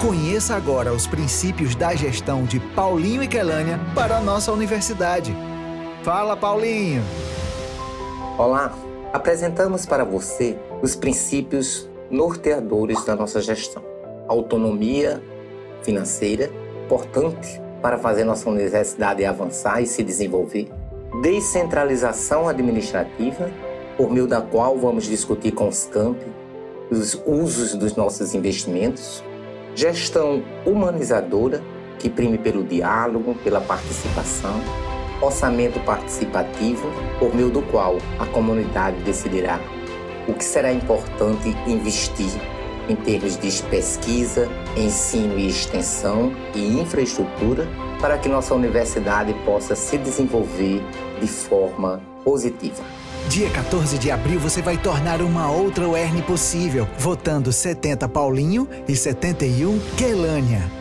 Conheça agora os princípios da gestão de Paulinho e Kelânia para a nossa universidade. Fala, Paulinho! Olá, apresentamos para você os princípios norteadores da nossa gestão. Autonomia financeira, importante para fazer nossa universidade avançar e se desenvolver. Descentralização administrativa, por meio da qual vamos discutir com os campi os usos dos nossos investimentos. Gestão humanizadora, que prime pelo diálogo, pela participação. Orçamento participativo, por meio do qual a comunidade decidirá o que será importante investir em termos de pesquisa, ensino e extensão e infraestrutura para que nossa universidade possa se desenvolver de forma positiva. Dia 14 de abril você vai tornar uma outra UERN possível, votando 70 Paulinho e 71 Quelânia.